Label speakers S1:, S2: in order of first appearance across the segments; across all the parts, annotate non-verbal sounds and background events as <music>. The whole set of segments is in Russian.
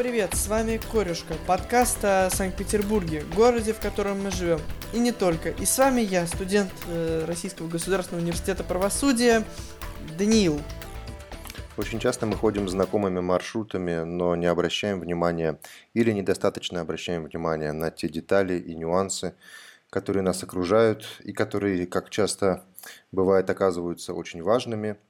S1: Привет, с вами Корюшка, подкаст о Санкт-Петербурге, городе, в котором мы живем. И не только. И с вами я, студент э, Российского государственного университета правосудия Даниил.
S2: Очень часто мы ходим знакомыми маршрутами, но не обращаем внимания или недостаточно обращаем внимания на те детали и нюансы, которые нас окружают и которые, как часто бывает, оказываются очень важными –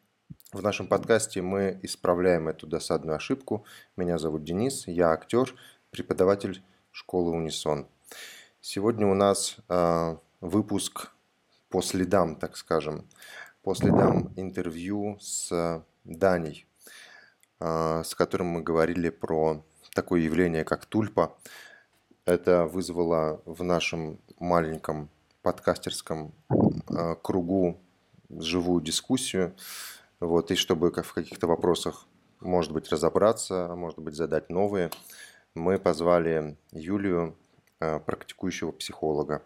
S2: в нашем подкасте мы исправляем эту досадную ошибку. Меня зовут Денис, я актер, преподаватель школы Унисон. Сегодня у нас э, выпуск по следам, так скажем, по следам интервью с Даней, э, с которым мы говорили про такое явление, как тульпа. Это вызвало в нашем маленьком подкастерском э, кругу живую дискуссию. Вот, и чтобы в каких-то вопросах, может быть, разобраться, может быть, задать новые, мы позвали Юлию, э, практикующего психолога.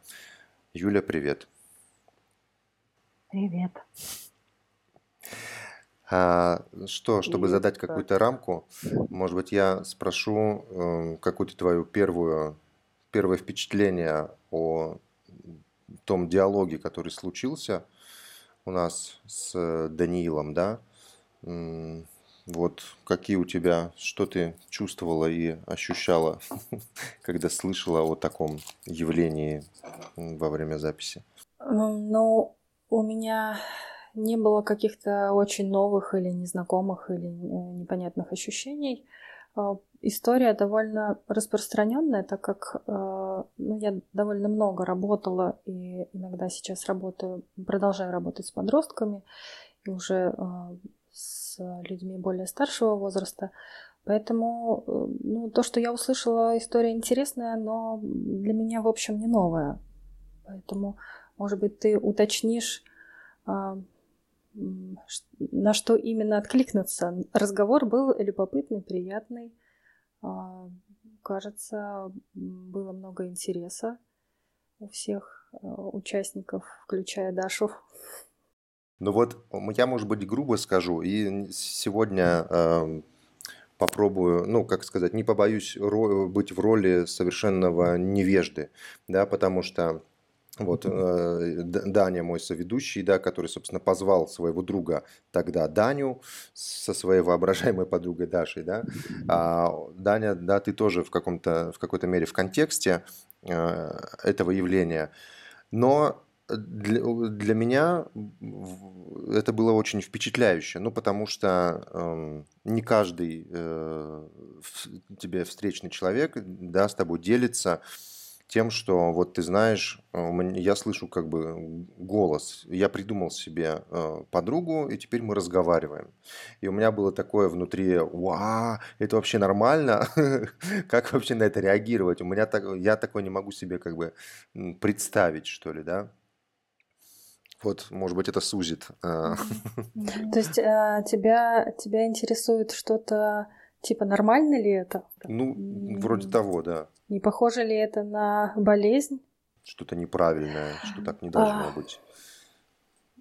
S2: Юля, привет.
S3: Привет.
S2: А, что, чтобы задать какую-то рамку, может быть, я спрошу э, какую-то твою первую, первое впечатление о том диалоге, который случился у нас с Даниилом, да? Вот какие у тебя, что ты чувствовала и ощущала, <laughs> когда слышала о таком явлении во время записи?
S3: Ну, у меня не было каких-то очень новых или незнакомых или э, непонятных ощущений. А, история довольно распространенная, так как э, ну, я довольно много работала и иногда сейчас работаю, продолжаю работать с подростками и уже э, с людьми более старшего возраста. Поэтому э, ну, то, что я услышала, история интересная, но для меня, в общем, не новая. Поэтому, может быть, ты уточнишь, на что именно откликнуться. Разговор был любопытный, приятный. А, кажется, было много интереса у всех а, участников, включая Дашу.
S2: Ну вот, я, может быть, грубо скажу, и сегодня э, попробую, ну, как сказать, не побоюсь быть в роли совершенного невежды, да, потому что вот э, Даня, мой соведущий, да, который, собственно, позвал своего друга тогда Даню со своей воображаемой подругой Дашей, да. А, Даня, да, ты тоже в каком-то, в какой-то мере в контексте э, этого явления. Но для, для меня это было очень впечатляюще, ну, потому что э, не каждый э, тебе встречный человек, да, с тобой делится тем, что вот ты знаешь, э, я слышу как бы голос, я придумал себе э, подругу, и теперь мы разговариваем. И у меня было такое внутри, вау, это вообще нормально? <laughs> Как вообще на это реагировать? У меня так, я такое не могу себе как бы представить, что ли, да? Вот, может быть, это сузит. Э. <laughs>
S3: То есть тебя, тебя интересует что-то Типа, нормально ли это?
S2: Ну, вроде того, да.
S3: Не похоже ли это на болезнь?
S2: Что-то неправильное, что так не должно быть.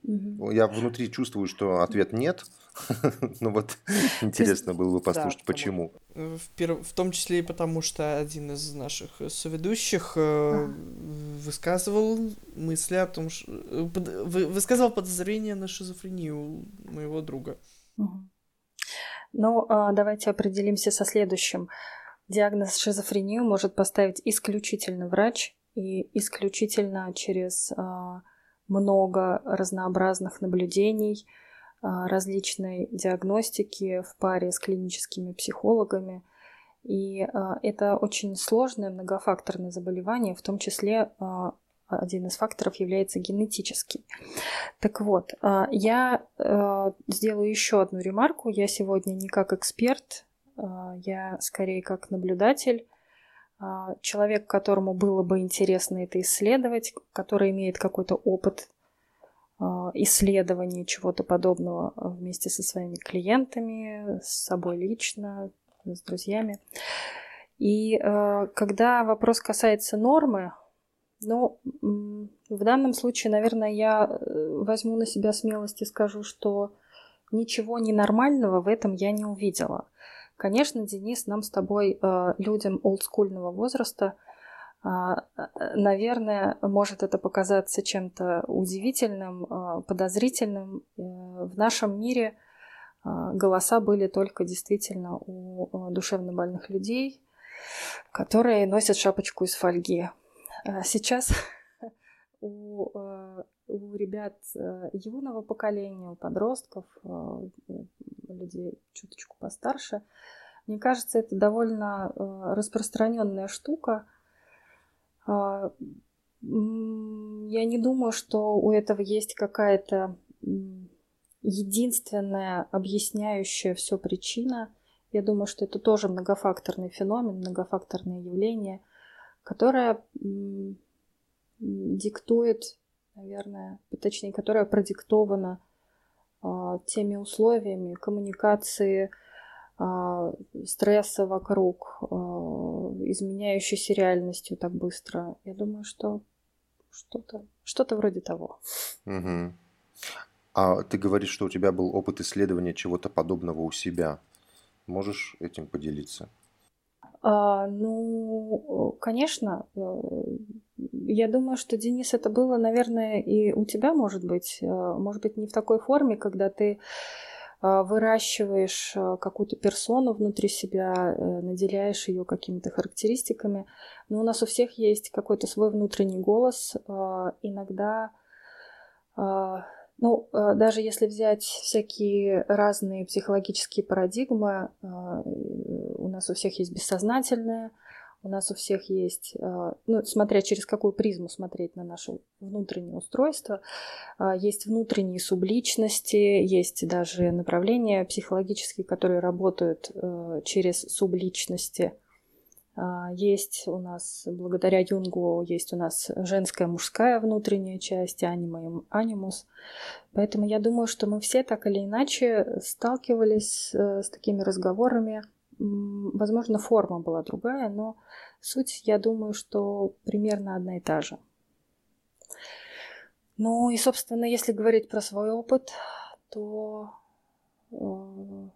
S2: Я внутри чувствую, что ответ нет. <laughs> Ну вот <laughs> интересно было бы послушать, почему.
S1: В, в том числе и потому, что один из наших соведущих э, высказывал мысли о том, что э, высказывал подозрение на шизофрению моего друга.
S3: Ну, а, давайте определимся со следующим. Диагноз шизофрению может поставить исключительно врач и исключительно через а, много разнообразных наблюдений, а, различной диагностики в паре с клиническими психологами. И это очень сложное многофакторное заболевание, в том числе один из факторов является генетический. Так вот, а, я э, сделаю еще одну ремарку. Я сегодня не как эксперт, а, я скорее как наблюдатель, а, человек, которому было бы интересно это исследовать, который имеет какой-то опыт исследования чего-то подобного вместе со своими клиентами, с собой лично, с друзьями. И э, когда вопрос касается нормы, ну, в данном случае, наверное, я э, возьму на себя смелость и скажу, что ничего ненормального в этом я не увидела. Конечно, Денис, нам с тобой, э, людям олдскульного возраста, а, наверное, может это показаться чем-то удивительным, а, подозрительным. Э, в нашем мире а, голоса были только действительно у душевно больных людей, которые носят шапочку из фольги. Сейчас <laughs> у, у ребят э, юного поколения, у подростков, людей чуточку постарше, мне кажется, это довольно э, распространенная штука – а, я не думаю, что у этого есть какая-то единственная объясняющая все причина. Я думаю, что это тоже многофакторный феномен, многофакторное явление, которое диктует, наверное, точнее, которое продиктовано а, теми условиями коммуникации, а, стресса вокруг, а, изменяющейся реальностью так быстро. Я думаю, что что-то что вроде того.
S2: Угу. А ты говоришь, что у тебя был опыт исследования чего-то подобного у себя. Можешь этим поделиться?
S3: А, ну, конечно. Э, я думаю, что, Денис, это было, наверное, и у тебя, может быть. Э, может быть, не в такой форме, когда ты а, выращиваешь а, какую-то персону внутри себя, э, наделяешь ее какими-то характеристиками. Но у нас у всех есть какой-то свой внутренний голос. А, иногда, ну, даже если взять всякие разные психологические парадигмы, нас у всех есть бессознательное, у нас у всех есть, а, ну, смотря через какую призму смотреть на наше внутреннее устройство, а, есть внутренние субличности, есть даже направления психологические, которые работают э, через субличности. Есть у нас, благодаря Юнгу, есть у нас женская, мужская внутренняя часть, анима и анимус. Поэтому я думаю, что мы все так или иначе сталкивались э, с такими разговорами Возможно, форма была другая, но суть, я думаю, что примерно одна и та же. Ну и, собственно, если говорить про свой опыт, то э,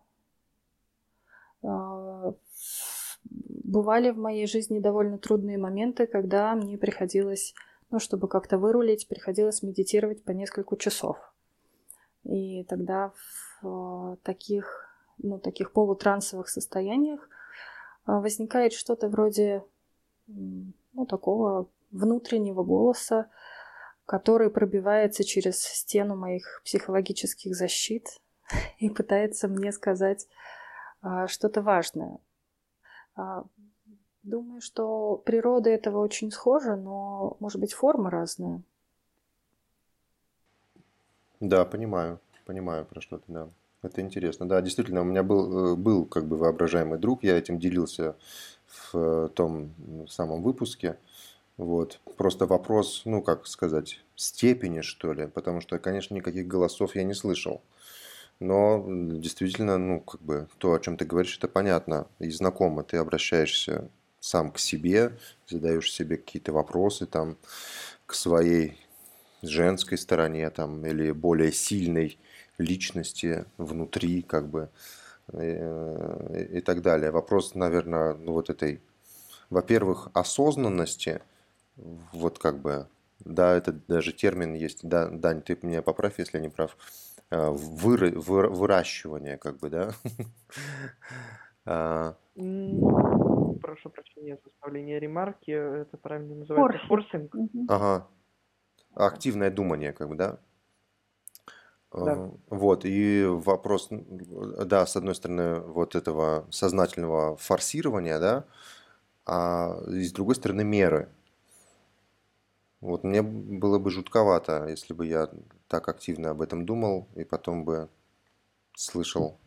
S3: э, бывали в моей жизни довольно трудные моменты, когда мне приходилось, ну, чтобы как-то вырулить, приходилось медитировать по несколько часов. И тогда в э, таких ну, таких полутрансовых состояниях а, возникает что-то вроде ну, такого внутреннего голоса, который пробивается через стену моих психологических защит <laughs> и пытается мне сказать а, что-то важное. А, думаю, что природа этого очень схожа, но, может быть, форма разная.
S2: Да, понимаю, понимаю, про что ты, да. Это интересно. Да, действительно, у меня был, э, был как бы воображаемый друг, я этим делился в э, том самом выпуске. Вот. Просто вопрос, ну, как сказать, степени, что ли, потому что, конечно, никаких голосов я не слышал. Но действительно, ну, как бы то, о чем ты говоришь, это понятно и знакомо. Ты обращаешься сам к себе, задаешь себе какие-то вопросы там к своей женской стороне там или более сильной личности внутри, как бы, и, э, и так далее. Вопрос, наверное, ну вот этой, во-первых, осознанности, вот как бы, да, это даже термин есть, да, Дань, ты меня поправь, если я не прав, э, выры, вы, выращивание, как бы, да? <laughs>
S1: А. Прошу прощения за составление ремарки, это правильно называется форсинг.
S2: Ага. Активное думание, как бы, да? Да. Вот, и вопрос, да, с одной стороны, вот этого сознательного форсирования, да, а с другой стороны, меры. Вот мне было бы жутковато, если бы я так активно об этом думал, и потом бы слышал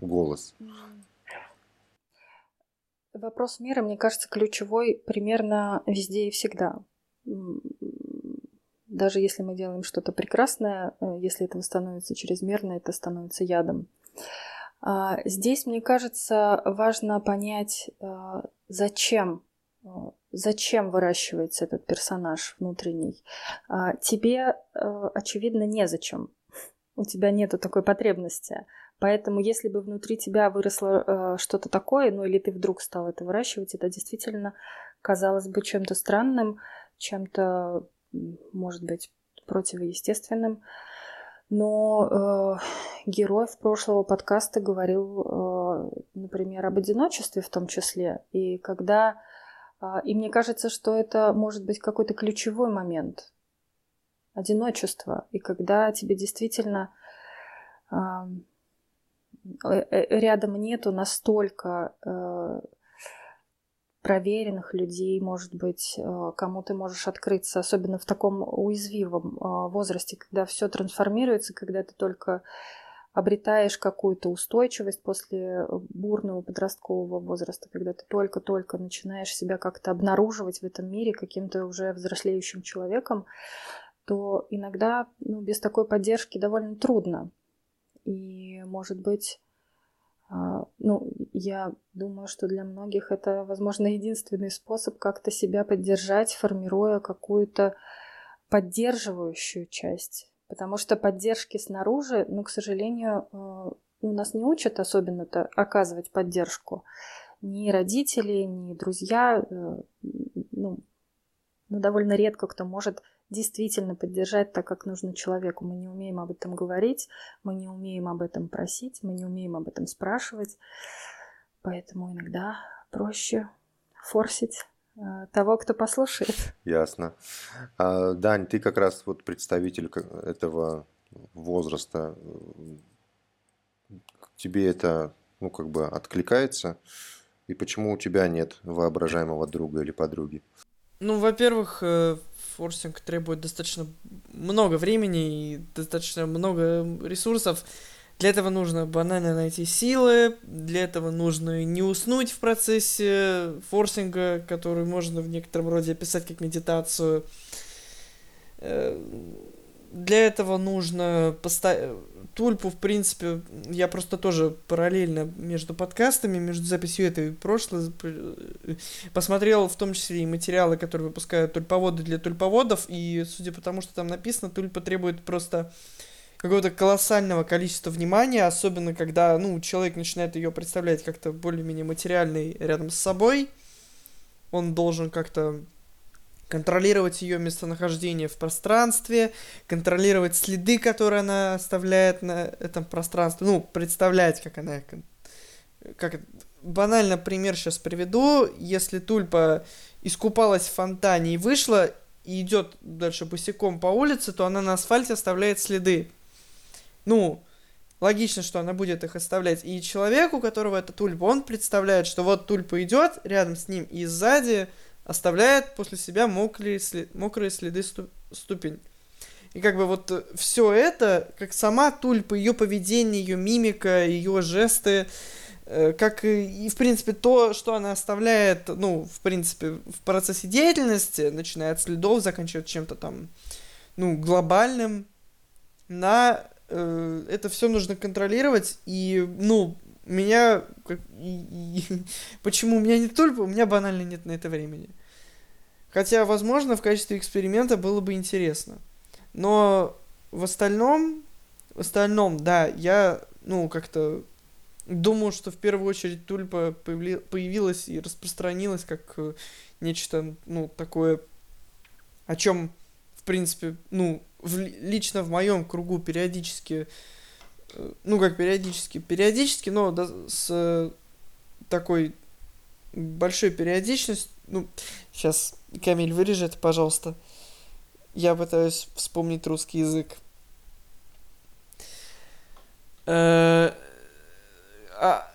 S2: голос.
S3: Вопрос меры, мне кажется, ключевой примерно везде и всегда даже если мы делаем что-то прекрасное, э, если это становится чрезмерно, это становится ядом. А, здесь, мне кажется, важно понять, э, зачем, э, зачем выращивается этот персонаж внутренний. А, тебе, очевидно, незачем. У тебя нету такой потребности. Поэтому, если бы внутри тебя выросло э, что-то такое, ну или ты вдруг стал это выращивать, это действительно казалось бы чем-то странным, чем-то, может быть, противоестественным. Но э, в прошлого подкаста говорил, э, например, об одиночестве в том числе. И когда э, и мне кажется, что это может быть какой-то ключевой момент одиночества. И когда тебе действительно э, рядом нету настолько э, проверенных людей, может быть, э, кому ты можешь открыться, особенно в таком уязвимом э, возрасте, когда все трансформируется, когда ты только обретаешь какую-то устойчивость после бурного подросткового возраста, когда ты только-только начинаешь себя как-то обнаруживать в этом мире каким-то уже взрослеющим человеком, то иногда ну, без такой поддержки довольно трудно. И, может быть, ну, я думаю, что для многих это, возможно, единственный способ как-то себя поддержать, формируя какую-то поддерживающую часть. Потому что поддержки снаружи, ну, к сожалению, а, у нас не учат особенно-то оказывать поддержку. Ни родители, ни друзья, э, ну, ну, довольно редко кто может действительно поддержать так, как нужно человеку. Мы не умеем об этом говорить, мы не умеем об этом просить, мы не умеем об этом спрашивать. Поэтому иногда проще форсить э, того, кто послушает.
S2: Ясно. А, Дань, ты как раз вот представитель этого возраста. Тебе это, ну, как бы откликается? И почему у тебя нет воображаемого друга или подруги?
S1: Ну, во-первых, э, форсинг требует достаточно много времени и достаточно много ресурсов. Для этого нужно банально найти силы, для этого нужно не уснуть в процессе форсинга, который можно в некотором роде описать как медитацию. Э, для этого нужно поставить Тульпу, в принципе, я просто тоже параллельно между подкастами, между записью этой и прошлой, посмотрел в том числе и материалы, которые выпускают тульповоды для тульповодов, и судя по тому, что там написано, тульпа требует просто какого-то колоссального количества внимания, особенно когда, ну, человек начинает ее представлять как-то более-менее материальной рядом с собой, он должен как-то контролировать ее местонахождение в пространстве, контролировать следы, которые она оставляет на этом пространстве, ну, представлять, как она... Как, банально пример сейчас приведу. Если тульпа искупалась в фонтане и вышла, и идет дальше босиком по улице, то она на асфальте оставляет следы. Ну, логично, что она будет их оставлять. И человек, у которого это тульпа, он представляет, что вот тульпа идет рядом с ним, и сзади оставляет после себя мокрые, след, мокрые следы сту, ступень. И как бы вот все это, как сама тульпа, ее поведение, ее мимика, ее жесты, э, как и, в принципе, то, что она оставляет, ну, в принципе, в процессе деятельности, начиная от следов, заканчивая чем-то там, ну, глобальным, на э, это все нужно контролировать, и, ну, меня... <laughs> Почему у меня не только... У меня банально нет на это времени. Хотя, возможно, в качестве эксперимента было бы интересно. Но в остальном... В остальном, да, я, ну, как-то думаю, что в первую очередь тульпа появли, появилась и распространилась как э, нечто, ну, такое, о чем, в принципе, ну, в, лично в моем кругу периодически ну как периодически, периодически, но с такой большой периодичностью, ну, сейчас Камиль вырежет, пожалуйста. Я пытаюсь вспомнить русский язык. Э, а,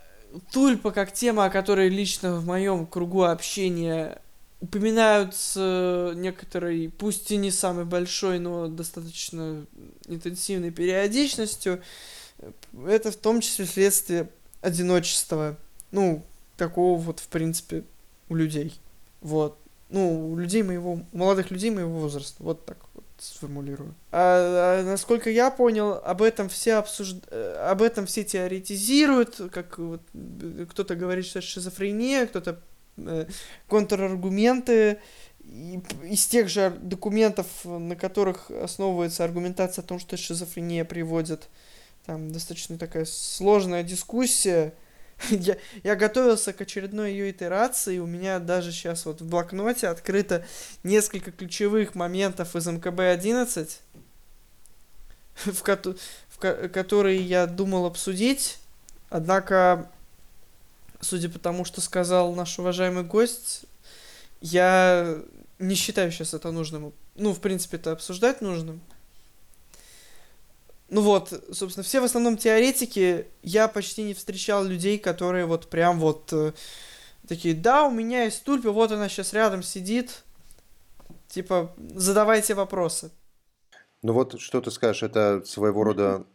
S1: тульпа как тема, о которой лично в моем кругу общения упоминаются некоторой, пусть и не самой большой, но достаточно интенсивной периодичностью это в том числе следствие одиночества. Ну, такого вот, в принципе, у людей. Вот. Ну, у людей моего, у молодых людей моего возраста. Вот так вот сформулирую. А, а насколько я понял, об этом все обсужд... Э, об этом все теоретизируют, как вот кто-то говорит, что это шизофрения, кто-то э, контраргументы из тех же документов, на которых основывается аргументация о том, что шизофрения приводит Там достаточно такая сложная дискуссия. <laughs> Я, я готовился к очередной ее итерации, у меня даже сейчас вот в блокноте открыто несколько ключевых моментов из МКБ-11, <laughs> в, ко- в ко- которые я думал обсудить, однако, судя по тому, что сказал наш уважаемый гость, я не считаю сейчас это нужным. Ну, в принципе, это обсуждать нужным. Ну вот, собственно, все в основном теоретики. Я почти не встречал людей, которые вот прям вот э, такие, да, у меня есть тульпа, вот она сейчас рядом сидит. Типа, задавайте вопросы.
S2: Ну вот, что ты скажешь, это своего рода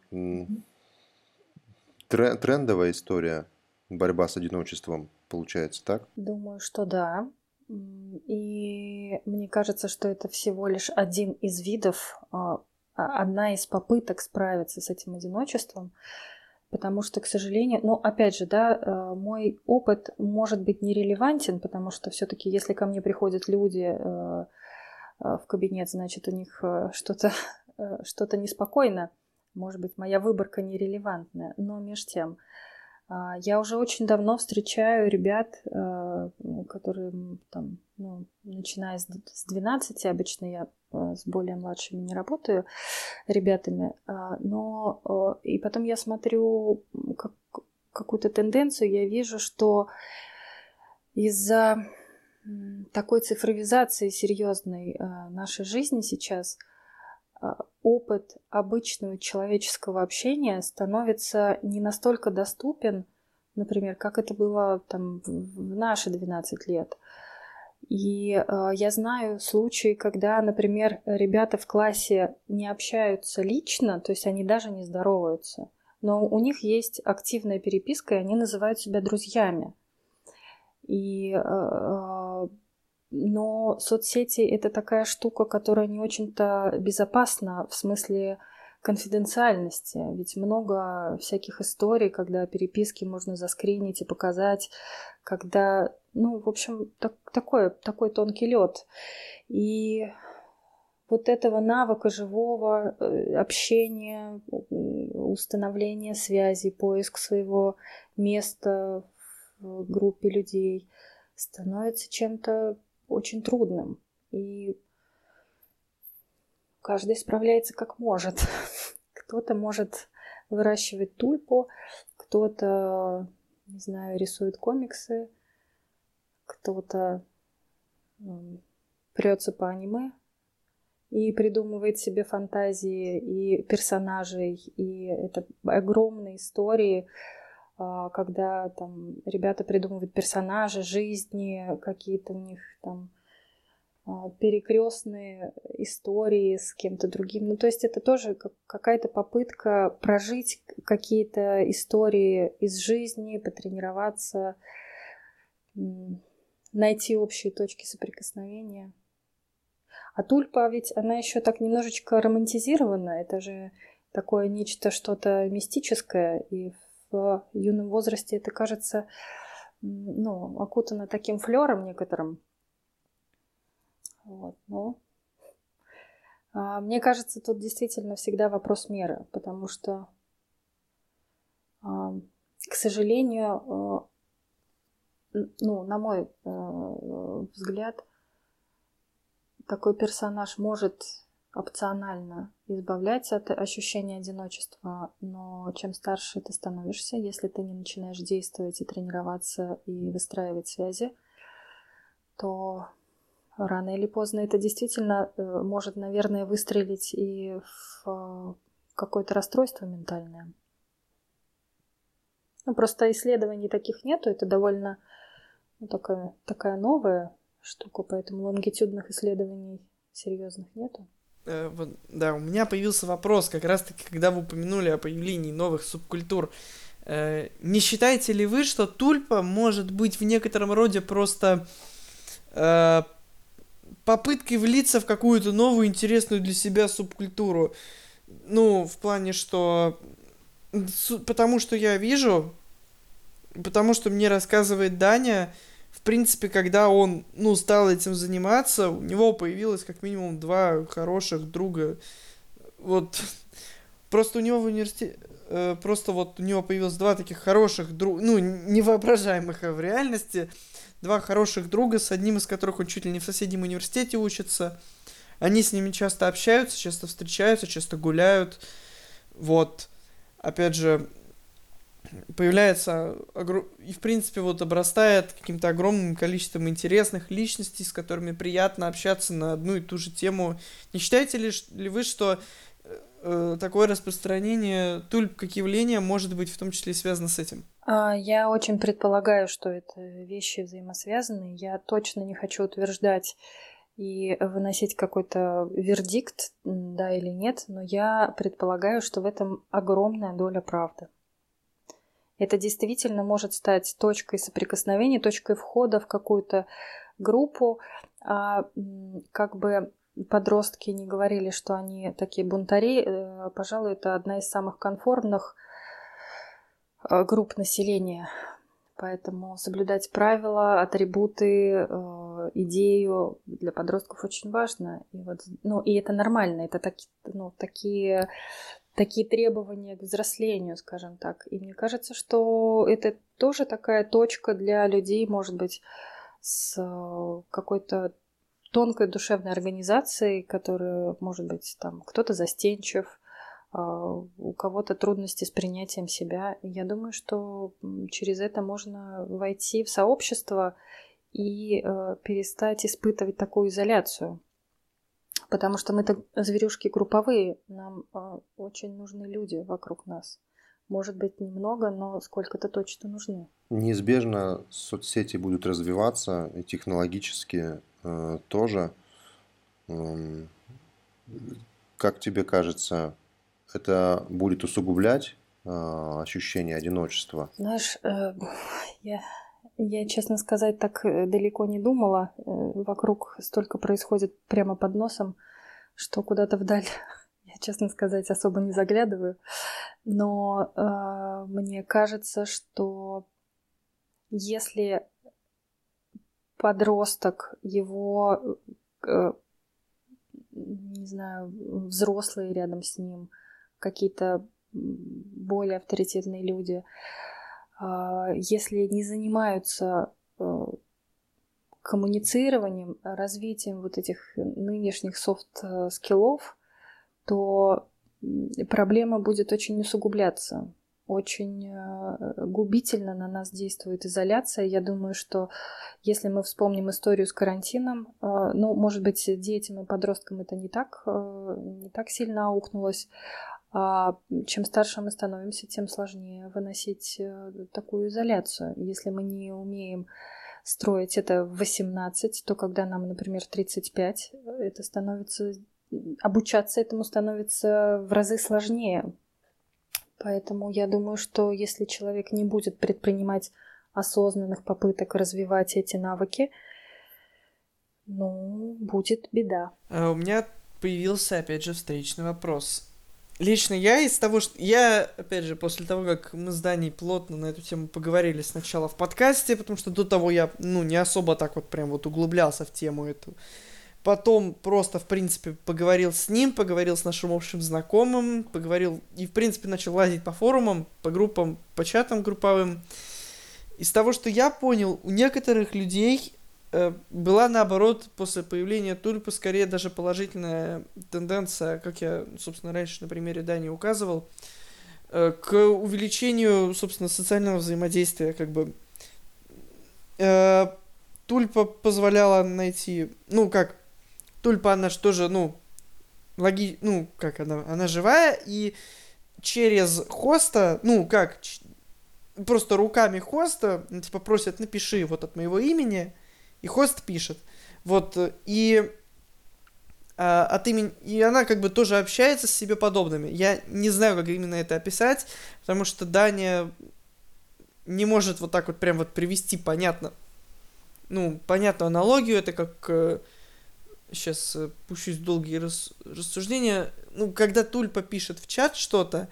S2: трендовая история, борьба с одиночеством, получается, так?
S3: Думаю, что да. И мне кажется, что это всего лишь один из видов а, одна из попыток справиться с этим одиночеством, потому что, к сожалению, ну, опять же, да, э, мой опыт может быть нерелевантен, потому что все-таки, если ко мне приходят люди э, в кабинет, значит, у них что-то <laughs> что-то неспокойно, может быть, моя выборка нерелевантная, но меж тем, а, я уже очень давно встречаю ребят, которые там, ну, начиная с 12, обычно я с более младшими не работаю ребятами, а, но э, и потом я смотрю как, какую-то тенденцию, я вижу, что из-за такой цифровизации серьезной э, нашей жизни сейчас опыт обычного человеческого общения становится не настолько доступен, например, как это было там в наши 12 лет. И э, я знаю случаи, когда, например, ребята в классе не общаются лично, то есть они даже не здороваются, но у них есть активная переписка, и они называют себя друзьями. И, э, но соцсети это такая штука, которая не очень-то безопасна в смысле конфиденциальности. Ведь много всяких историй, когда переписки можно заскринить и показать, когда, ну, в общем, так, такой, такой тонкий лед. И вот этого навыка живого э, общения, установления связи, поиск своего места в группе людей становится чем-то очень трудным. И каждый справляется как может. <laughs> Кто-то может выращивать тульпу, кто-то, не знаю, рисует комиксы, кто-то прется по аниме и придумывает себе фантазии и персонажей, и это огромные истории, а, когда там ребята придумывают персонажи, жизни, какие-то у них там а, перекрестные истории с кем-то другим. Ну, то есть это тоже какая-то попытка прожить какие-то истории из жизни, потренироваться, найти общие точки соприкосновения. А тульпа ведь она еще так немножечко романтизирована. Это же такое нечто, что-то мистическое. И в юном возрасте это кажется ну, окутано таким флером некоторым. Вот, ну, а, мне кажется, тут действительно всегда вопрос меры, потому что, к сожалению, а, ну, на мой а, взгляд, такой персонаж может опционально избавляться от ощущения одиночества, но чем старше ты становишься, если ты не начинаешь действовать и тренироваться и выстраивать связи, то рано или поздно это действительно э, может, наверное, выстрелить и в какое-то расстройство ментальное. Ну, просто исследований таких нету, это довольно ну, такая, такая новая штука, поэтому лонгитюдных исследований серьезных нету.
S1: Э, вот, да, у меня появился вопрос, как раз-таки, когда вы упомянули о появлении новых субкультур. Э, не считаете ли вы, что тульпа может быть в некотором роде просто э, попыткой влиться в какую-то новую интересную для себя субкультуру. Ну, в плане, что... Потому что я вижу, потому что мне рассказывает Даня, в принципе, когда он, ну, стал этим заниматься, у него появилось как минимум два хороших друга. Вот, просто у него в университете... э, просто вот у него появилось два таких хороших друга, ну, невоображаемых в реальности, два хороших друга, с одним из которых он чуть ли не в соседнем университете учится. Они с ними часто общаются, часто встречаются, часто гуляют. Вот. Опять же, появляется и в принципе вот обрастает каким-то огромным количеством интересных личностей, с которыми приятно общаться на одну и ту же тему. Не считаете ли, ли вы, что э, такое распространение тульп как явление может быть в том числе связано с этим?
S3: А, я очень предполагаю, что это вещи взаимосвязаны. Я точно не хочу утверждать и выносить какой-то вердикт, да или нет, но я предполагаю, что в этом огромная доля правды. Это действительно может стать точкой соприкосновения, точкой входа в какую-то группу. А как бы подростки не говорили, что они такие бунтари, э, пожалуй, это одна из самых конформных э, групп населения. Поэтому соблюдать правила, атрибуты, э, идею для подростков очень важно. И вот, ну, и это нормально, это так, ну, такие такие требования к взрослению, скажем так. И мне кажется, что это тоже такая точка для людей, может быть, с э, какой-то тонкой душевной организацией, которая, может быть, там кто-то застенчив, а, у кого-то трудности с принятием себя. Я думаю, что через это можно войти в сообщество и э, перестать испытывать такую изоляцию. Потому что мы-то зверюшки групповые, нам э, очень нужны люди вокруг нас. Может быть, немного, но сколько-то точно нужны.
S2: Неизбежно соцсети будут развиваться, и технологически э, тоже. Э, как тебе кажется, это будет усугублять э, ощущение одиночества?
S3: Знаешь, э, я я, честно сказать, так э, далеко не думала. Э, вокруг столько происходит прямо под носом, что куда-то вдаль <laughs> я, честно сказать, особо не заглядываю. Но э, мне кажется, что если подросток, его, э, не знаю, взрослые рядом с ним, какие-то более авторитетные люди, а, если не занимаются э, коммуницированием, развитием вот этих нынешних soft skill ов, то проблема будет очень усугубляться. Очень э, губительно на нас действует изоляция. Я думаю, что если мы вспомним историю с карантином, э, ну, может быть, детям и подросткам это не так, не так сильно аукнулось, а чем старше мы становимся, тем сложнее выносить э, такую изоляцию. Если мы не умеем строить это в 18, то когда нам, например, 35, это становится обучаться этому становится в разы сложнее. Поэтому я думаю, что если человек не будет предпринимать осознанных попыток развивать эти навыки, ну, будет беда.
S1: А у меня появился, опять же, встречный вопрос лично я из того, что... Я, опять же, после того, как мы с Даней плотно на эту тему поговорили сначала в подкасте, потому что до того я, ну, не особо так вот прям вот углублялся в тему эту. Потом просто, в принципе, поговорил с ним, поговорил с нашим общим знакомым, поговорил и, в принципе, начал лазить по форумам, по группам, по чатам групповым. Из того, что я понял, у некоторых людей была наоборот после появления тульпы скорее даже положительная тенденция, как я, собственно, раньше на примере Дани указывал, э, к увеличению, собственно, социального взаимодействия, как бы. Э, тульпа позволяла найти, ну, как, тульпа, она же тоже, ну, логи, ну, как она, она живая, и через хоста, ну, как, просто руками хоста, типа, просят, напиши вот от моего имени, и хост пишет. Вот, и а, от имени... И она как бы тоже общается с себе подобными. Я не знаю, как именно это описать, потому что Даня не может вот так вот прям вот привести понятно, ну, понятную аналогию. Это как... Э, сейчас э, пущусь в долгие рас... рассуждения. Ну, когда Тульпа пишет в чат что-то,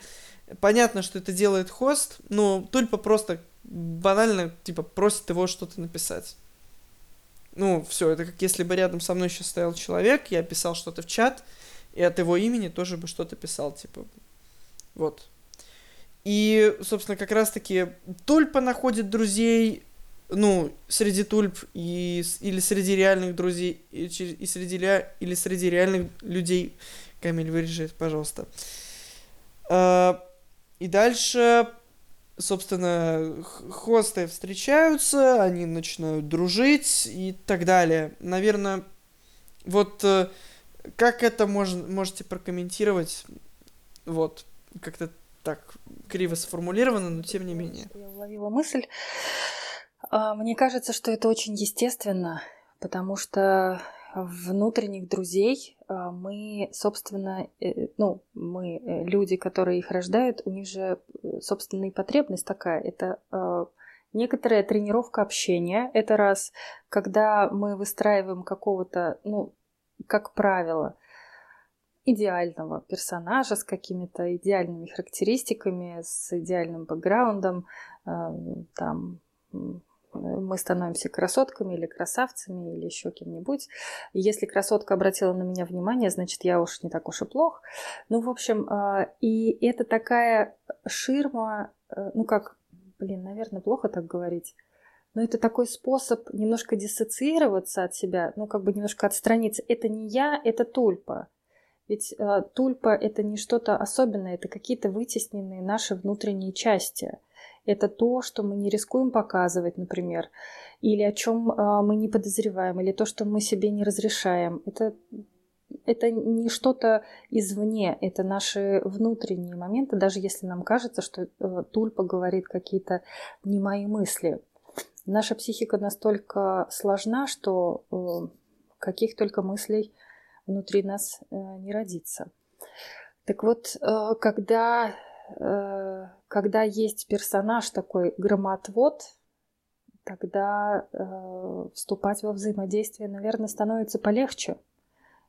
S1: понятно, что это делает хост, но Тульпа просто банально, типа, просит его что-то написать. Ну, все, это как если бы рядом со мной сейчас стоял человек, я писал что-то в чат, и от его имени тоже бы что-то писал, типа, вот. И, собственно, как раз-таки тульпа находит друзей, ну, среди тульп и, или среди реальных друзей, и, и среди, или среди реальных людей. Камиль, вырежи пожалуйста. А, и дальше, собственно, хосты встречаются, они начинают дружить и так далее. Наверное, вот э, как это мож, можете прокомментировать? Вот, как-то так криво сформулировано, но тем не менее.
S3: Я уловила мысль. А, мне кажется, что это очень естественно, потому что внутренних друзей а, мы, собственно, э, ну, мы, э, люди, которые их рождают, у них же э, собственная потребность такая. Это а, некоторая тренировка общения. Это раз, когда мы выстраиваем какого-то, ну, как правило, идеального персонажа с какими-то идеальными характеристиками, с идеальным бэкграундом, там мы становимся красотками или красавцами или еще кем-нибудь. Если красотка обратила на меня внимание, значит, я уж не так уж и плох. Ну, в общем, а, и это такая ширма, э, ну как, блин, наверное, плохо так говорить. Но это такой способ немножко диссоциироваться от себя, ну как бы немножко отстраниться. Это не я, это тульпа. Ведь э, тульпа это не что-то особенное, это какие-то вытесненные наши внутренние части это то, что мы не рискуем показывать, например, или о чем а, мы не подозреваем, или то, что мы себе не разрешаем. Это это не что-то извне, это наши внутренние моменты, даже если нам кажется, что э, Тульпа говорит какие-то не мои мысли. Наша психика настолько сложна, что э, каких только мыслей внутри нас э, не родится. Так вот, когда когда есть персонаж такой громотвод, тогда э, вступать во взаимодействие, наверное, становится полегче.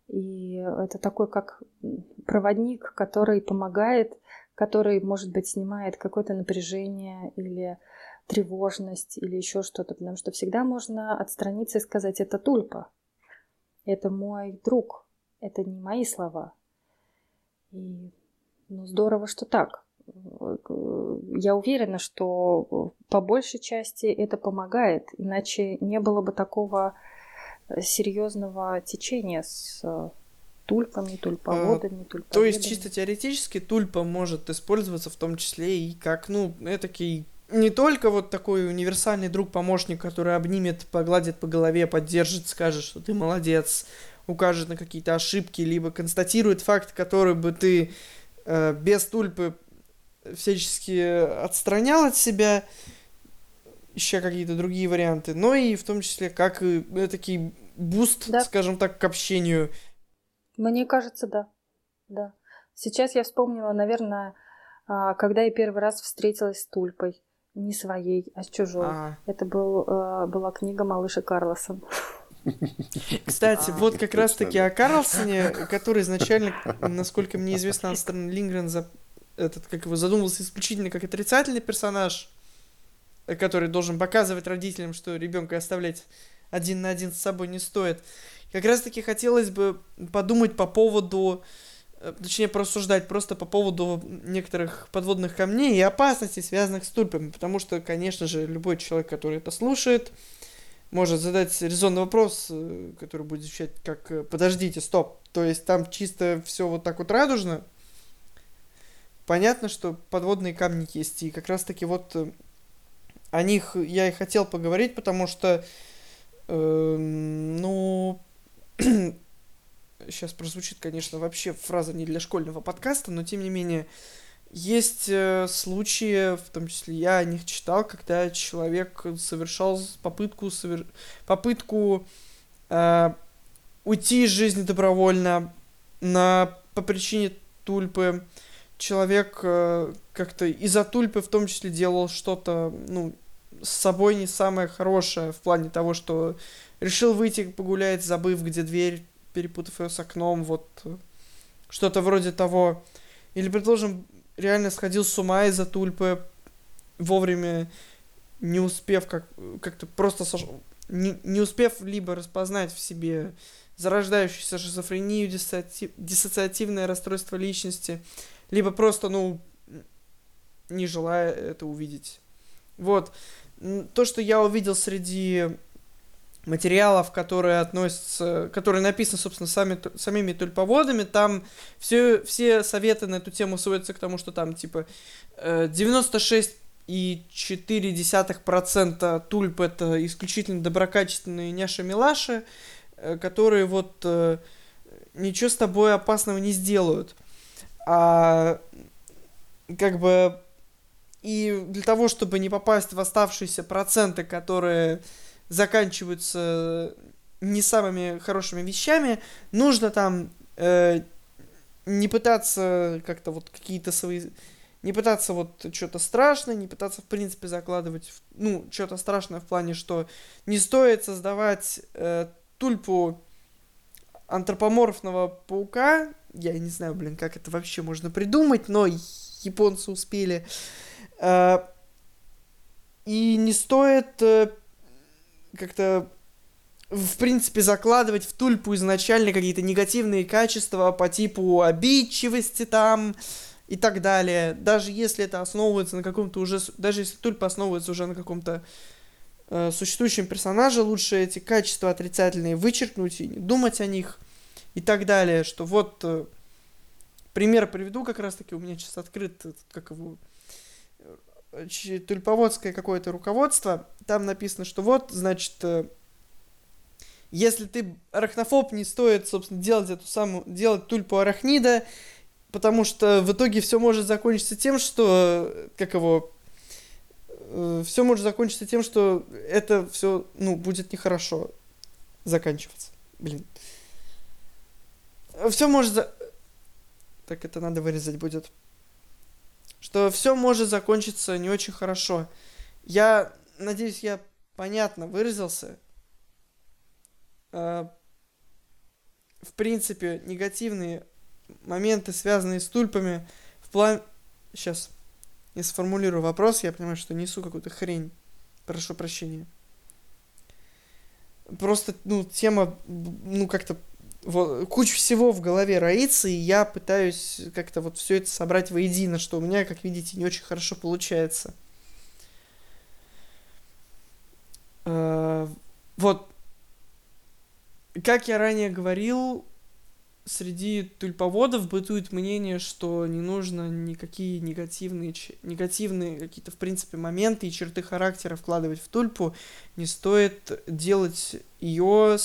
S3: И это такой как проводник, который помогает, который, может быть, снимает какое-то напряжение или тревожность или еще что-то, потому что всегда можно отстраниться и сказать, это тульпа, это мой друг, это не мои слова. И ну, здорово, что так я уверена, что по большей части это помогает, иначе не было бы такого э, серьезного течения с э, тульпами, тульповодами,
S1: тульповедами. То есть чисто теоретически тульпа может использоваться в том числе и как, ну, этакий не только вот такой универсальный друг-помощник, который обнимет, погладит по голове, поддержит, скажет, что ты молодец, укажет на какие-то ошибки, либо констатирует факт, который бы ты э, без тульпы всячески отстранял от себя, еще какие-то другие варианты, но и в том числе как и э, такие boost, да. скажем так, к общению.
S3: Мне кажется, да. Да. Сейчас я вспомнила, наверное, а, когда я первый раз встретилась с Тульпой. Не своей, а с чужой. А. Это был, э, была книга Малыш и Карлсон.
S1: Кстати, а, вот как раз-таки о Карлсоне, который изначально, насколько мне известно, Анстерн <laughs> Лингрен этот, как его задумывался исключительно как отрицательный персонаж, который должен показывать родителям, что ребенка оставлять один на один с собой не стоит. Как раз таки хотелось бы подумать по поводу, э, точнее порассуждать просто по поводу некоторых подводных камней и опасностей, связанных с тульпами, потому что, конечно же, любой человек, который это слушает, может задать резонный вопрос, э, который будет звучать как э, «подождите, стоп», то есть там чисто все вот так вот радужно, понятно, что подводные камни есть. И как раз-таки вот э, о них я и хотел поговорить, потому что, э, ну, <clears throat> сейчас прозвучит, конечно, вообще фраза не для школьного подкаста, но тем не менее, есть э, случаи, в том числе я о них читал, когда человек совершал попытку, совер... попытку э, уйти из жизни добровольно на, по причине тульпы, человек э, как-то из-за тульпы в том числе делал что-то, ну, с собой не самое хорошее в плане того, что решил выйти погулять, забыв, где дверь, перепутав ее с окном, вот что-то вроде того. Или, предположим, реально сходил с ума из-за тульпы, вовремя не успев как, как-то просто сош... не, не успев либо распознать в себе зарождающуюся не желая это увидеть. Вот. То, что я увидел среди материалов, которые относятся, которые написаны, собственно, сами, самими тульповодами, там все, все советы на эту тему сводятся к тому, что там, типа, 96,4% э, тульп это исключительно доброкачественные няши-милаши, э, которые вот э, ничего с тобой опасного не сделают. А как бы и для того, чтобы не попасть в оставшиеся проценты, которые заканчиваются не самыми хорошими вещами, нужно там э, не пытаться как-то вот какие-то свои... Не пытаться вот что-то страшное, не пытаться, в принципе, закладывать, ну, что-то страшное в плане, что не стоит создавать э, тульпу антропоморфного паука. Я не знаю, блин, как это вообще можно придумать, но японцы успели. Э, и не стоит э, как-то в принципе, закладывать в тульпу изначально какие-то негативные качества по типу обидчивости там и так далее. Даже если это основывается на каком-то уже... Даже если тульпа основывается уже на каком-то э, существующем персонаже, лучше эти качества отрицательные вычеркнуть и не думать о них и так далее. Что вот... Э, пример приведу как раз-таки. У меня сейчас открыт, как его тульповодское какое-то руководство, там написано, что вот, значит, э, если ты арахнофоб, не стоит, собственно, делать эту самую, делать тульпу арахнида, потому что в итоге все может закончиться тем, что, э, как его, э, все может закончиться тем, что это все, ну, будет нехорошо заканчиваться. Блин. Все может... Так, это надо вырезать будет что все может закончиться не очень хорошо. Я надеюсь, я понятно выразился. Э, в принципе, негативные моменты, связанные с тульпами, в плане... Сейчас я сформулирую вопрос, я понимаю, что несу какую-то хрень. Прошу прощения. Просто, ну, тема, ну, как-то вот, куча всего в голове роится, и я пытаюсь как-то вот все это собрать воедино, что у меня, как видите, не очень хорошо получается. Uh, вот, как я ранее говорил, среди тульповодов бытует мнение, что не нужно никакие негативные, негативные какие-то, в принципе, моменты и черты характера вкладывать в тульпу. Не стоит делать ее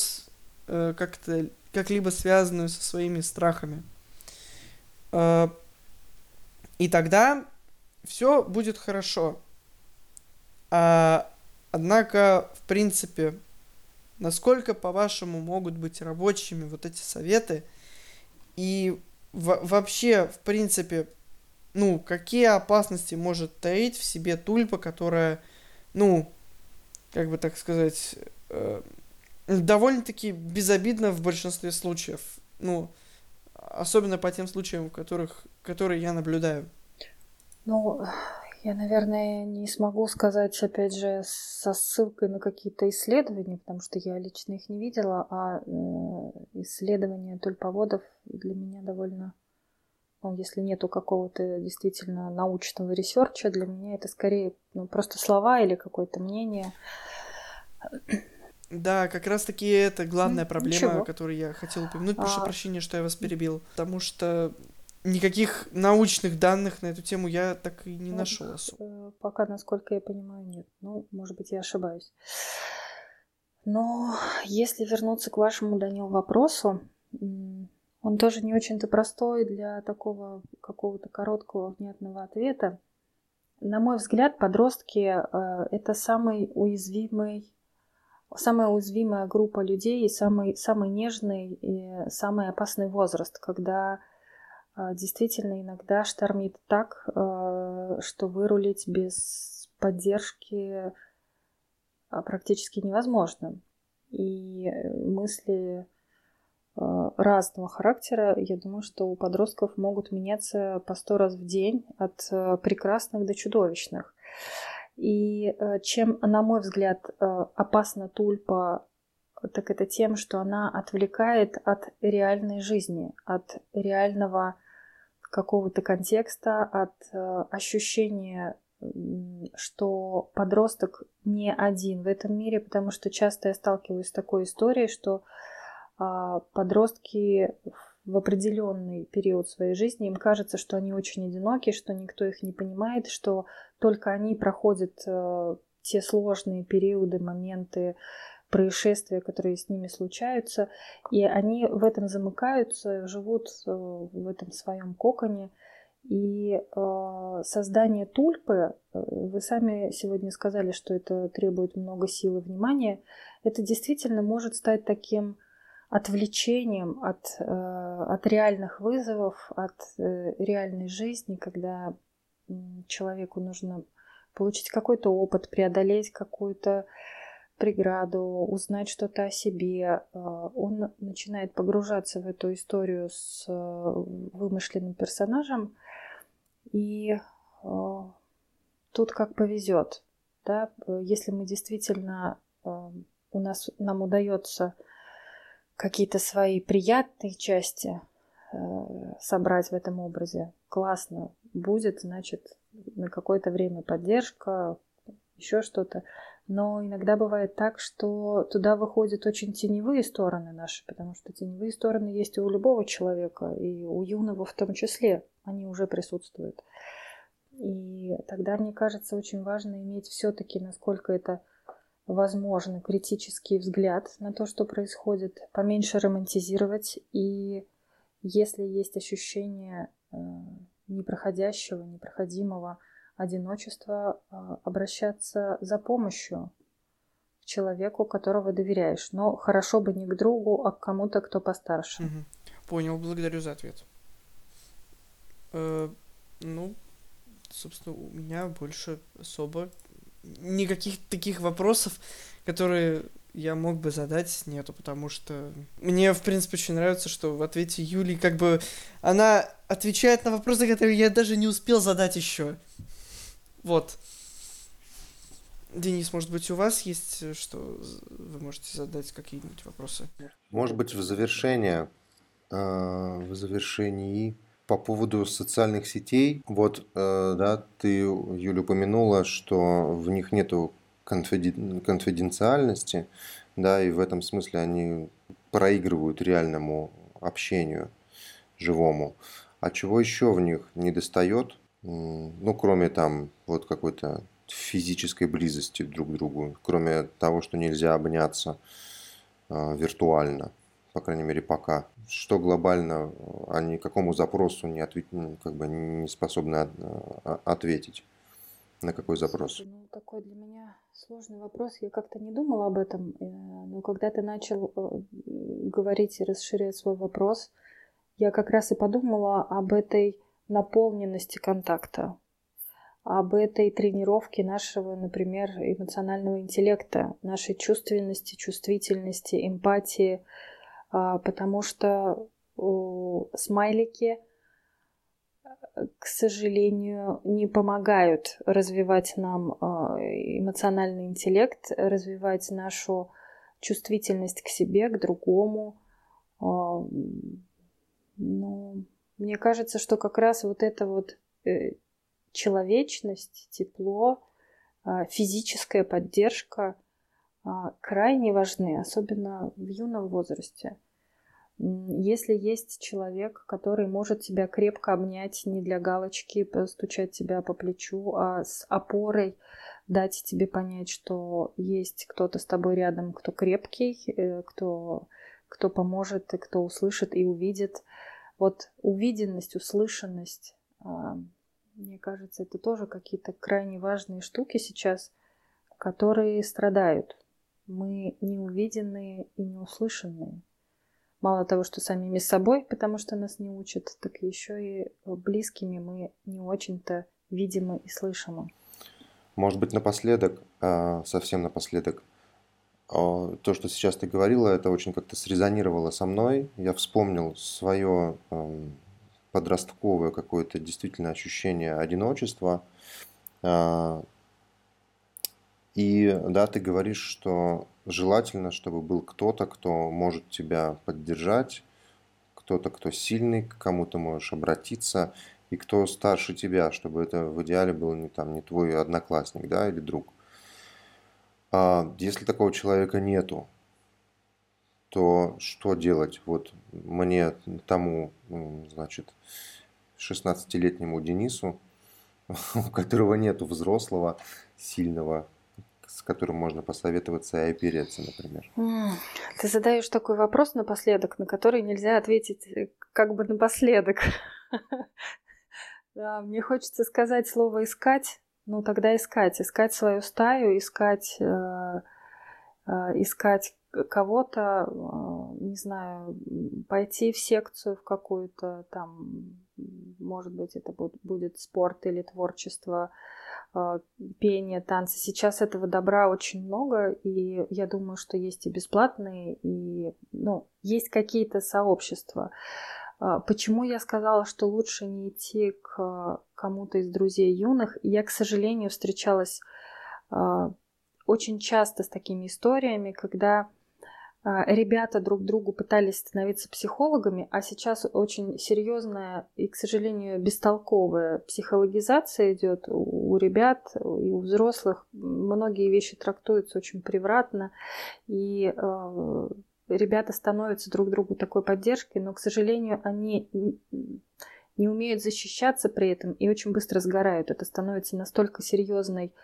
S1: э, как-то как-либо связанную со своими страхами. А, и тогда все будет хорошо. А, однако, в принципе, насколько, по-вашему, могут быть рабочими вот эти советы? И вообще, в принципе, ну, какие опасности может таить в себе тульпа, которая, ну, как бы так сказать, э, довольно-таки безобидно в большинстве случаев. Ну, особенно по тем случаям, в которых, которые я наблюдаю.
S3: Ну, я, наверное, не смогу сказать, опять же, со ссылкой на какие-то исследования, потому что я лично их не видела, а э, исследования тульповодов для меня довольно, ну, если нету какого-то действительно научного research а, для меня это скорее ну, просто слова или какое-то мнение.
S1: Да, как раз таки это главная проблема, Ничего. которую я хотел упомянуть. Прошу а... прощения, что я вас перебил. Потому что никаких научных данных на эту тему я так и не ну, нашел особо.
S3: Э, пока, насколько я понимаю, нет. Ну, может быть, я ошибаюсь. Но если вернуться к вашему, Данил, вопросу, он тоже не очень-то простой для такого какого-то короткого внятного ответа. На мой взгляд, подростки э, это самый уязвимый самая уязвимая группа людей и самый, самый нежный и самый опасный возраст, когда а, действительно иногда штормит так, а, что вырулить без поддержки а, практически невозможно. И мысли разного характера, я думаю, что у подростков могут меняться по сто раз в день от прекрасных до чудовищных. И э, чем, на мой взгляд, э, опасна тульпа, так это тем, что она отвлекает от реальной жизни, от реального какого-то контекста, от э, ощущения, что подросток не один в этом мире, потому что часто я сталкиваюсь с такой историей, что а, подростки в определенный период своей жизни им кажется, что они очень одиноки, что никто их не понимает, что только они проходят э, те сложные периоды, моменты, происшествия, которые с ними случаются, и они в этом замыкаются, живут э, в этом своем коконе. И э, создание тульпы, э, вы сами сегодня сказали, что это требует много сил и внимания, это действительно может стать таким отвлечением от, э, от реальных вызовов, от э, реальной жизни, когда человеку нужно получить какой-то опыт, преодолеть какую-то преграду, узнать что-то о себе. Э, он начинает погружаться в эту историю с вымышленным персонажем, и тут как повезет. Да? Если мы действительно у нас нам удается какие-то свои приятные части э, собрать в этом образе. Классно будет, значит, на какое-то время поддержка, еще что-то. Но иногда бывает так, что туда выходят очень теневые стороны наши, потому что теневые стороны есть у любого человека, и у юного в том числе. Они уже присутствуют. И тогда, мне кажется, очень важно иметь все-таки, насколько это возможно, критический взгляд на то, что происходит, поменьше романтизировать и если есть ощущение э, непроходящего, непроходимого одиночества, э, обращаться за помощью к человеку, которого доверяешь. Но хорошо бы не к другу, а к кому-то, кто постарше.
S1: Угу. Понял, благодарю за ответ. Э, ну, собственно, у меня больше особо никаких таких вопросов, которые я мог бы задать, нету, потому что мне, в принципе, очень нравится, что в ответе Юли как бы она отвечает на вопросы, которые я даже не успел задать еще. Вот. Денис, может быть, у вас есть что вы можете задать какие-нибудь вопросы?
S2: Может быть, в завершение, э, в завершении по поводу социальных сетей, вот, э, да, ты, Юля, упомянула, что в них нету конфиден... конфиденциальности, да, и в этом смысле они проигрывают реальному общению живому. А чего еще в них не достает? Ну, кроме там вот какой-то физической близости друг к другу, кроме того, что нельзя обняться э, виртуально по крайней мере, пока. Что глобально они какому запросу не, ответ... как бы не способны а, ответить? На какой запрос?
S3: Слушай, ну, такой для меня сложный вопрос. Я как-то не думала об этом. Э, но когда ты начал э, говорить и расширять свой вопрос, я как раз и подумала об этой наполненности контакта, об этой тренировке нашего, например, эмоционального интеллекта, нашей чувственности, чувствительности, эмпатии, а, потому что смайлики, к сожалению, не помогают развивать нам а, эмоциональный интеллект, развивать нашу чувствительность к себе, к другому. А, но мне кажется, что как раз вот эта вот э, человечность, тепло, физическая поддержка – а, крайне важны, особенно в юном возрасте. Если есть человек, который может тебя крепко обнять не для галочки, постучать тебя по плечу, а с опорой дать тебе понять, что есть кто-то с тобой рядом, кто крепкий, э, кто, кто поможет, и кто услышит и увидит. Вот увиденность, услышанность, а, мне кажется, это тоже какие-то крайне важные штуки сейчас, которые страдают мы не увиденные и не услышанные. Мало того, что самими собой, потому что нас не учат, так еще и близкими мы не очень-то видимы и слышимы.
S2: Может быть, напоследок, а, совсем напоследок, а, то, что сейчас ты говорила, это очень как-то срезонировало со мной. Я вспомнил свое подростковое какое-то действительно ощущение одиночества. И да, ты говоришь, что желательно, чтобы был кто-то, кто может тебя поддержать, кто-то, кто сильный, к кому ты можешь обратиться, и кто старше тебя, чтобы это в идеале был не, там, не твой одноклассник да, или друг. А если такого человека нету, то что делать? Вот мне тому, значит, 16-летнему Денису, <laughs> у которого нету взрослого, сильного, с которым можно посоветоваться и опереться, например.
S3: Ты задаешь такой вопрос напоследок, на который нельзя ответить э, как бы напоследок. <laughs> Да, мне хочется сказать слово искать. Ну тогда искать, искать свою стаю, искать, э, э, искать кого-то, не знаю, пойти в секцию в какую-то, там, может быть, это будет, будет спорт или творчество, э, пение, танцы. Сейчас этого добра очень много, и я думаю, что есть и бесплатные, и, ну, есть какие-то сообщества. Э, почему я сказала, что лучше не идти к кому-то из друзей юных? Я, к сожалению, встречалась очень часто с такими историями, когда а, ребята друг другу пытались становиться психологами, а сейчас очень серьезная и, к сожалению, бестолковая психологизация идет у ребят и у взрослых. Многие вещи трактуются очень превратно, и э, ребята становятся друг другу такой поддержкой, но, к сожалению, они не умеют защищаться при этом и очень быстро сгорают. Это становится настолько серьезной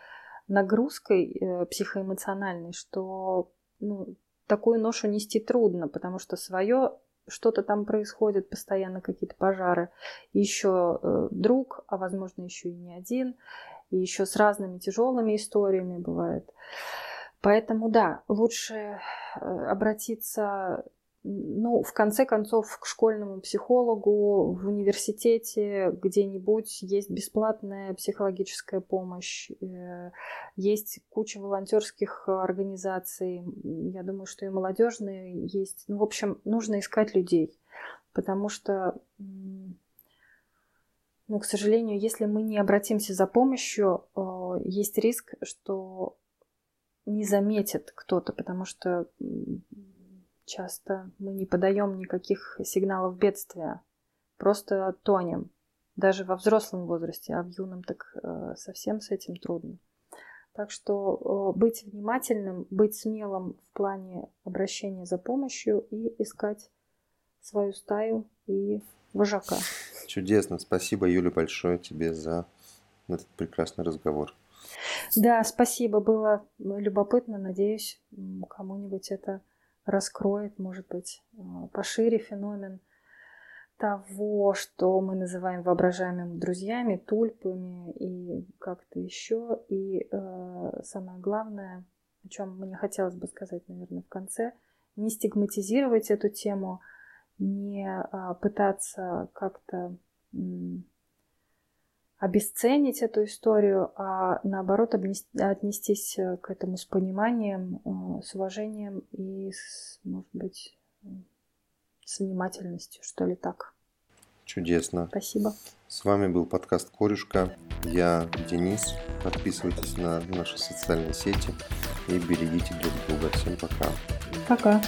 S3: нагрузкой э, психоэмоциональной, что ну, такую ношу нести трудно, потому что свое что-то там происходит, постоянно какие-то пожары. Еще э, друг, а возможно еще и не один, и еще с разными тяжелыми историями бывает. Поэтому да, лучше э, обратиться ну, в конце концов, к школьному психологу в университете где-нибудь есть бесплатная психологическая помощь, э, есть куча волонтерских организаций, я думаю, что и молодежные есть. Ну, в общем, нужно искать людей, потому что, ну, к сожалению, если мы не обратимся за помощью, э, есть риск, что не заметит кто-то, потому что Часто мы не подаем никаких сигналов бедствия, просто тонем, даже во взрослом возрасте, а в юном так э, совсем с этим трудно. Так что э, быть внимательным, быть смелым в плане обращения за помощью и искать свою стаю и вожака.
S2: Чудесно. Спасибо, Юля, большое тебе за этот прекрасный разговор.
S3: Да, спасибо. Было любопытно. Надеюсь, кому-нибудь это раскроет, может быть, э, пошире феномен того, что мы называем воображаемыми друзьями, тульпами и как-то еще. И э, самое главное, о чем мне хотелось бы сказать, наверное, в конце, не стигматизировать эту тему, не э, пытаться как-то обесценить эту историю, а наоборот отнестись э, к этому с пониманием, э, с уважением и, с, может быть, с внимательностью, что ли так.
S2: Чудесно.
S3: Спасибо.
S2: С вами был подкаст Корюшка. Я Денис. Подписывайтесь на наши социальные сети и берегите друг друга. Всем пока.
S3: Пока.